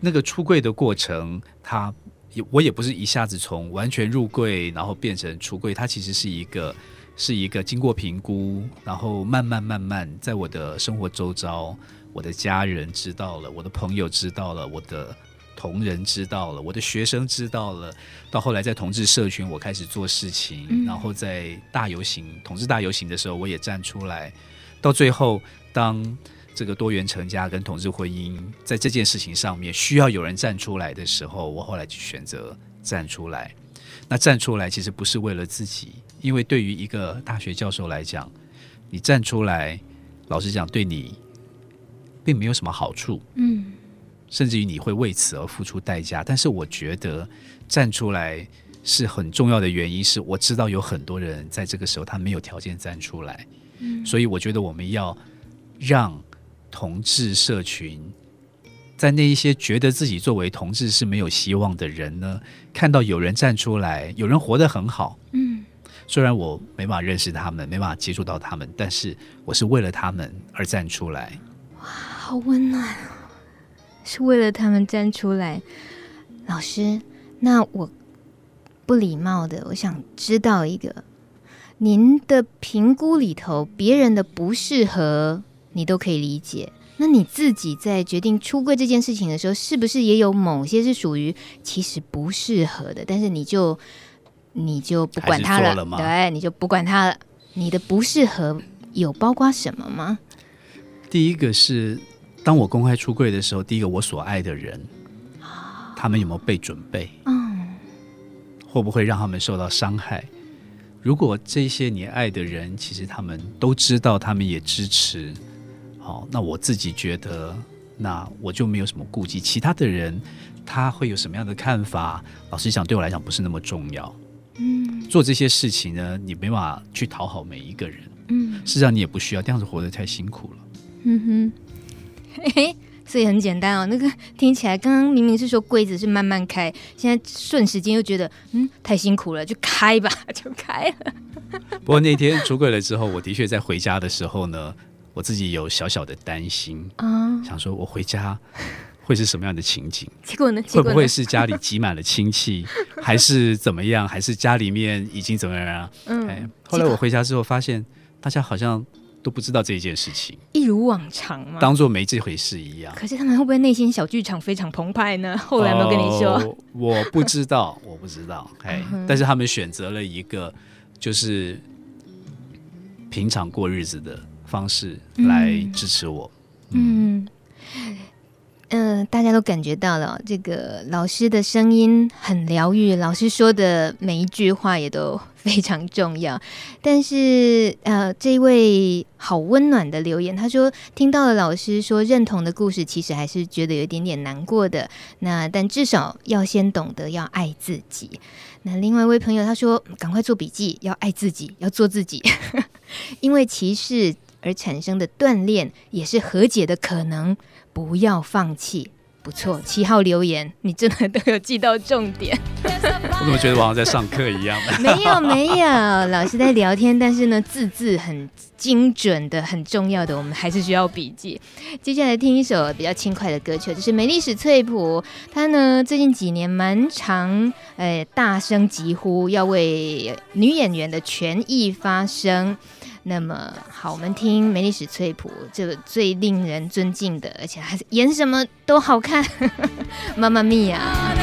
S2: 那个出柜的过程，它也。我也不是一下子从完全入柜，然后变成出柜，它其实是一个，是一个经过评估，然后慢慢慢慢，在我的生活周遭，我的家人知道了，我的朋友知道了，我的同仁知道了，我的学生知道了，到后来在同志社群，我开始做事情，嗯、然后在大游行、同志大游行的时候，我也站出来，到最后当。这个多元成家跟同志婚姻，在这件事情上面需要有人站出来的时候，我后来就选择站出来。那站出来其实不是为了自己，因为对于一个大学教授来讲，你站出来，老实讲对你并没有什么好处，嗯，甚至于你会为此而付出代价。但是我觉得站出来是很重要的原因，是我知道有很多人在这个时候他没有条件站出来，嗯，所以我觉得我们要让。同志社群，在那一些觉得自己作为同志是没有希望的人呢，看到有人站出来，有人活得很好，嗯，虽然我没办法认识他们，没办法接触到他们，但是我是为了他们而站出来。
S1: 哇，好温暖，是为了他们站出来。老师，那我不礼貌的，我想知道一个，您的评估里头，别人的不适合。你都可以理解，那你自己在决定出柜这件事情的时候，是不是也有某些是属于其实不适合的？但是你就你就不管他了，了对，你就不管他了。你的不适合有包括什么吗？
S2: 第一个是，当我公开出柜的时候，第一个我所爱的人，他们有没有被准备？嗯，会不会让他们受到伤害？如果这些你爱的人，其实他们都知道，他们也支持。好，那我自己觉得，那我就没有什么顾忌。其他的人他会有什么样的看法？老实讲，对我来讲不是那么重要。嗯，做这些事情呢，你没办法去讨好每一个人。嗯，事实上你也不需要，这样子活得太辛苦了。
S1: 嗯哼，所以很简单哦。那个听起来，刚刚明明是说柜子是慢慢开，现在瞬时间又觉得，嗯，太辛苦了，就开吧，就开了。
S2: 不过那天出柜了之后，我的确在回家的时候呢。我自己有小小的担心啊，想说我回家会是什么样的情景？
S1: 结果呢？
S2: 会不会是家里挤满了亲戚，还是怎么样？还是家里面已经怎么样啊？嗯、哎，后来我回家之后发现，大家好像都不知道这一件事情，
S1: 一如往常嘛，
S2: 当做没这回事一样。
S1: 可是他们会不会内心小剧场非常澎湃呢？后来有没有跟你说？呃、
S2: 我不知道，我不知道。哎，但是他们选择了一个就是平常过日子的。方式来支持我，
S1: 嗯嗯、呃，大家都感觉到了这个老师的声音很疗愈，老师说的每一句话也都非常重要。但是呃，这位好温暖的留言，他说听到了老师说认同的故事，其实还是觉得有一点点难过的。那但至少要先懂得要爱自己。那另外一位朋友他说，赶快做笔记，要爱自己，要做自己，因为歧视。而产生的锻炼也是和解的可能，不要放弃。不错，七号留言，你真的都有记到重点。
S2: 我怎么觉得我好像在上课一样？
S1: 没有没有，老师在聊天，但是呢，字字很精准的，很重要的，我们还是需要笔记。接下来听一首比较轻快的歌曲，就是美丽史翠普，她呢最近几年蛮常呃大声疾呼，要为女演员的权益发声。那么好，我们听梅丽史翠普这个最令人尊敬的，而且还是演什么都好看，妈妈咪呀。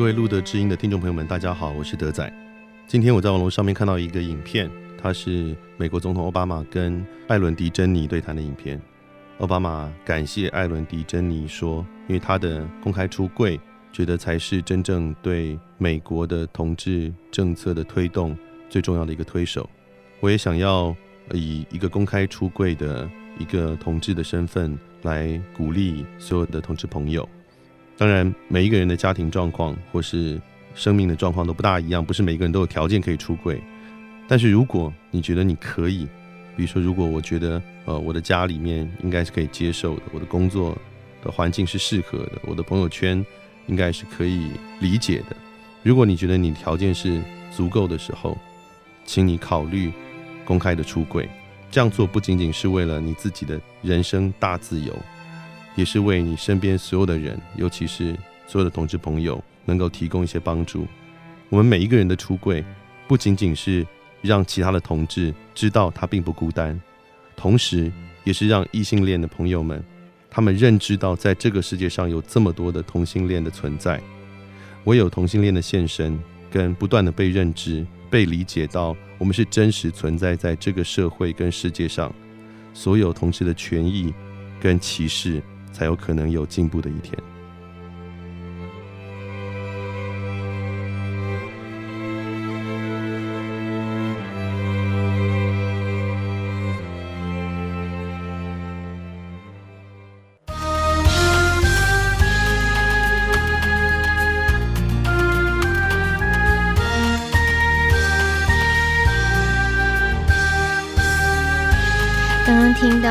S3: 各位路德之音的听众朋友们，大家好，我是德仔。今天我在网络上面看到一个影片，它是美国总统奥巴马跟艾伦迪珍妮对谈的影片。奥巴马感谢艾伦迪珍妮说，因为他的公开出柜，觉得才是真正对美国的同志政策的推动最重要的一个推手。我也想要以一个公开出柜的一个同志的身份来鼓励所有的同志朋友。当然，每一个人的家庭状况或是生命的状况都不大一样，不是每个人都有条件可以出柜。但是如果你觉得你可以，比如说，如果我觉得呃我的家里面应该是可以接受的，我的工作的环境是适合的，我的朋友圈应该是可以理解的。如果你觉得你条件是足够的时候，请你考虑公开的出柜。这样做不仅仅是为了你自己的人生大自由。也是为你身边所有的人，尤其是所有的同志朋友，能够提供一些帮助。我们每一个人的出柜，不仅仅是让其他的同志知道他并不孤单，同时也是让异性恋的朋友们，他们认知到在这个世界上有这么多的同性恋的存在。唯有同性恋的现身，跟不断的被认知、被理解到，我们是真实存在在这个社会跟世界上，所有同志的权益跟歧视。才有可能有进步的一天。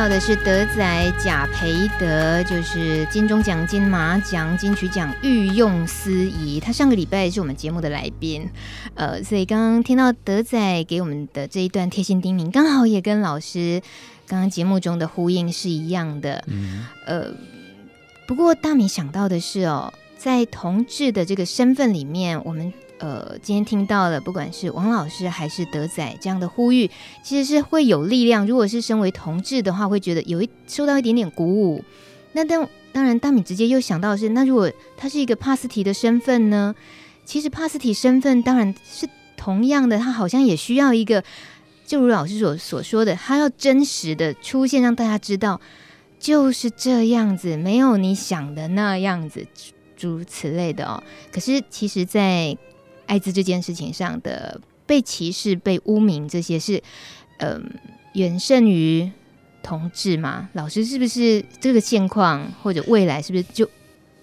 S1: 到的是德仔贾培德，就是金钟奖、金马奖、金曲奖御用司仪。他上个礼拜是我们节目的来宾，呃，所以刚刚听到德仔给我们的这一段贴心叮咛，刚好也跟老师刚刚节目中的呼应是一样的。嗯，呃，不过大米想到的是哦，在同志的这个身份里面，我们。呃，今天听到了，不管是王老师还是德仔这样的呼吁，其实是会有力量。如果是身为同志的话，会觉得有一受到一点点鼓舞。那当当然，大米直接又想到的是，那如果他是一个帕斯提的身份呢？其实帕斯提身份当然是同样的，他好像也需要一个，就如老师所所说的，他要真实的出现，让大家知道就是这样子，没有你想的那样子，诸如此类的哦。可是其实，在艾滋这件事情上的被歧视、被污名，这些是，嗯、呃，远胜于同志吗？老师是不是这个现况，或者未来是不是就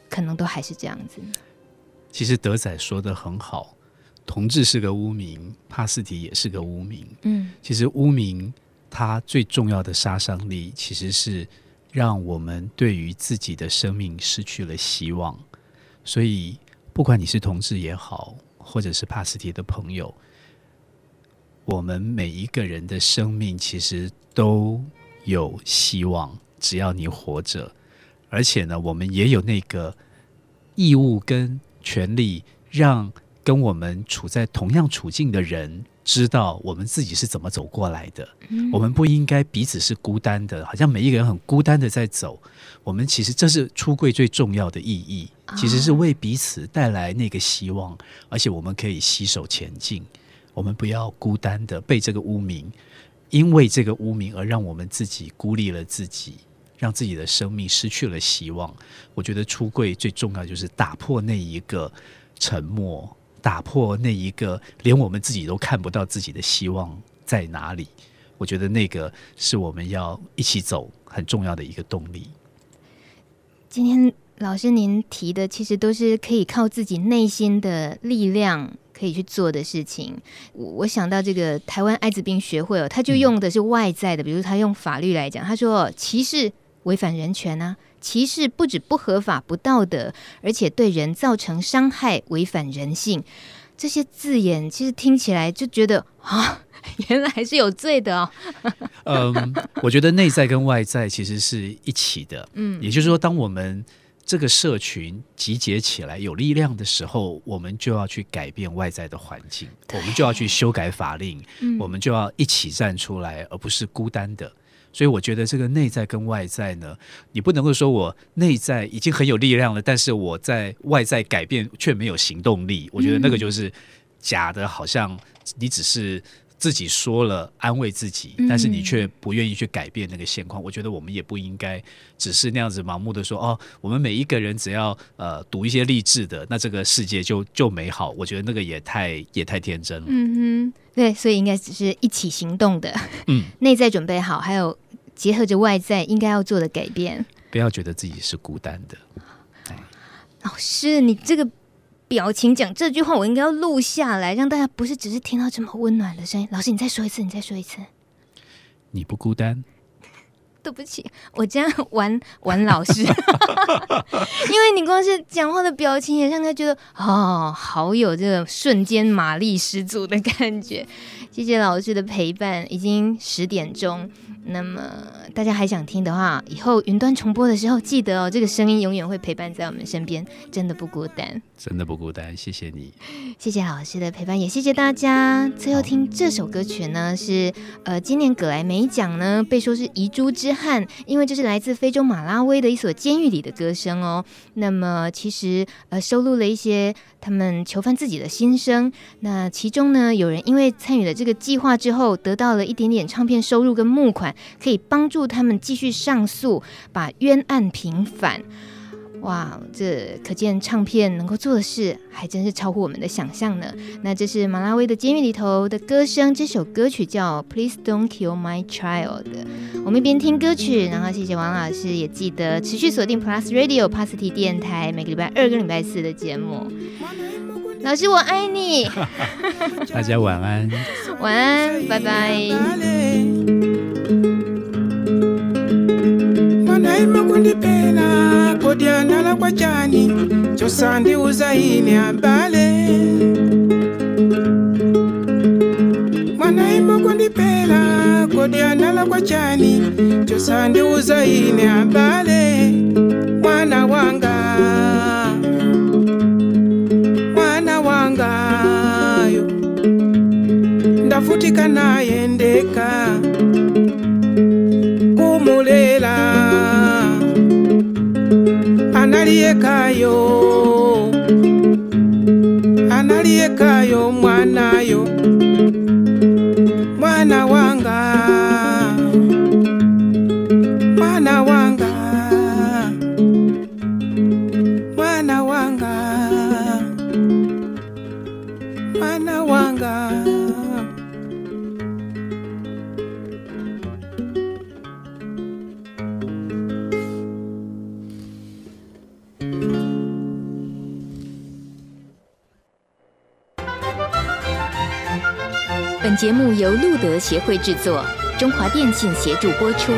S1: 可能都还是这样子？
S2: 其实德仔说的很好，同志是个污名，帕斯提也是个污名。嗯，其实污名它最重要的杀伤力，其实是让我们对于自己的生命失去了希望。所以，不管你是同志也好，或者是帕斯提的朋友，我们每一个人的生命其实都有希望，只要你活着。而且呢，我们也有那个义务跟权利，让跟我们处在同样处境的人知道我们自己是怎么走过来的。嗯。我们不应该彼此是孤单的，好像每一个人很孤单的在走。我们其实这是出柜最重要的意义。其实是为彼此带来那个希望，而且我们可以携手前进。我们不要孤单的被这个污名，因为这个污名而让我们自己孤立了自己，让自己的生命失去了希望。我觉得出柜最重要就是打破那一个沉默，打破那一个连我们自己都看不到自己的希望在哪里。我觉得那个是我们要一起走很重要的一个动力。
S1: 今天。老师，您提的其实都是可以靠自己内心的力量可以去做的事情。我我想到这个台湾艾滋病学会哦，他就用的是外在的，比如他用法律来讲，他说歧视违反人权啊，歧视不止不合法、不道德，而且对人造成伤害，违反人性。这些字眼其实听起来就觉得啊，原来是有罪的哦。
S2: 嗯，我觉得内在跟外在其实是一起的。嗯，也就是说，当我们这个社群集结起来有力量的时候，我们就要去改变外在的环境，我们就要去修改法令，嗯，我们就要一起站出来，而不是孤单的。所以我觉得这个内在跟外在呢，你不能够说我内在已经很有力量了，但是我在外在改变却没有行动力。我觉得那个就是假的，好像你只是。自己说了安慰自己，但是你却不愿意去改变那个现况。嗯、我觉得我们也不应该只是那样子盲目的说哦，我们每一个人只要呃读一些励志的，那这个世界就就美好。我觉得那个也太也太天真了。
S1: 嗯哼，对，所以应该只是一起行动的。嗯，内在准备好，还有结合着外在应该要做的改变。
S2: 不要觉得自己是孤单的。
S1: 老师，你这个。表情讲这句话，我应该要录下来，让大家不是只是听到这么温暖的声音。老师，你再说一次，你再说一次。
S2: 你不孤单。
S1: 对不起，我这样玩玩老师，因为你光是讲话的表情，也让他觉得哦，好有这个瞬间马力十足的感觉。谢谢老师的陪伴，已经十点钟。那么大家还想听的话，以后云端重播的时候，记得哦，这个声音永远会陪伴在我们身边，真的不孤单，
S2: 真的不孤单。谢谢你，
S1: 谢谢老师的陪伴，也谢谢大家。最后听这首歌曲呢，是呃，今年葛莱美奖呢被说是遗珠之憾，因为这是来自非洲马拉威的一所监狱里的歌声哦。那么其实呃，收录了一些他们囚犯自己的心声。那其中呢，有人因为参与了这个计划之后，得到了一点点唱片收入跟募款。可以帮助他们继续上诉，把冤案平反。哇，这可见唱片能够做的事还真是超乎我们的想象呢。那这是马拉威的监狱里头的歌声，这首歌曲叫《Please Don't Kill My Child》。我们一边听歌曲，然后谢谢王老师，也记得持续锁定 Plus Radio Party 电台，每个礼拜二跟礼拜四的节目。老师，我爱你。
S2: 大家晚安。
S1: 晚安，拜拜。
S4: kodyanala kwa cyani cosa ndiuza ine abale mwana kundipela ndipela kodyanala kwa chani cosa ndiuza ine abale mwana wanga mwana wangayo ndafutika nayendeka analiyekayo analiyekayo mwanayo. Mwana wanga
S5: 节目由路德协会制作，中华电信协助播出。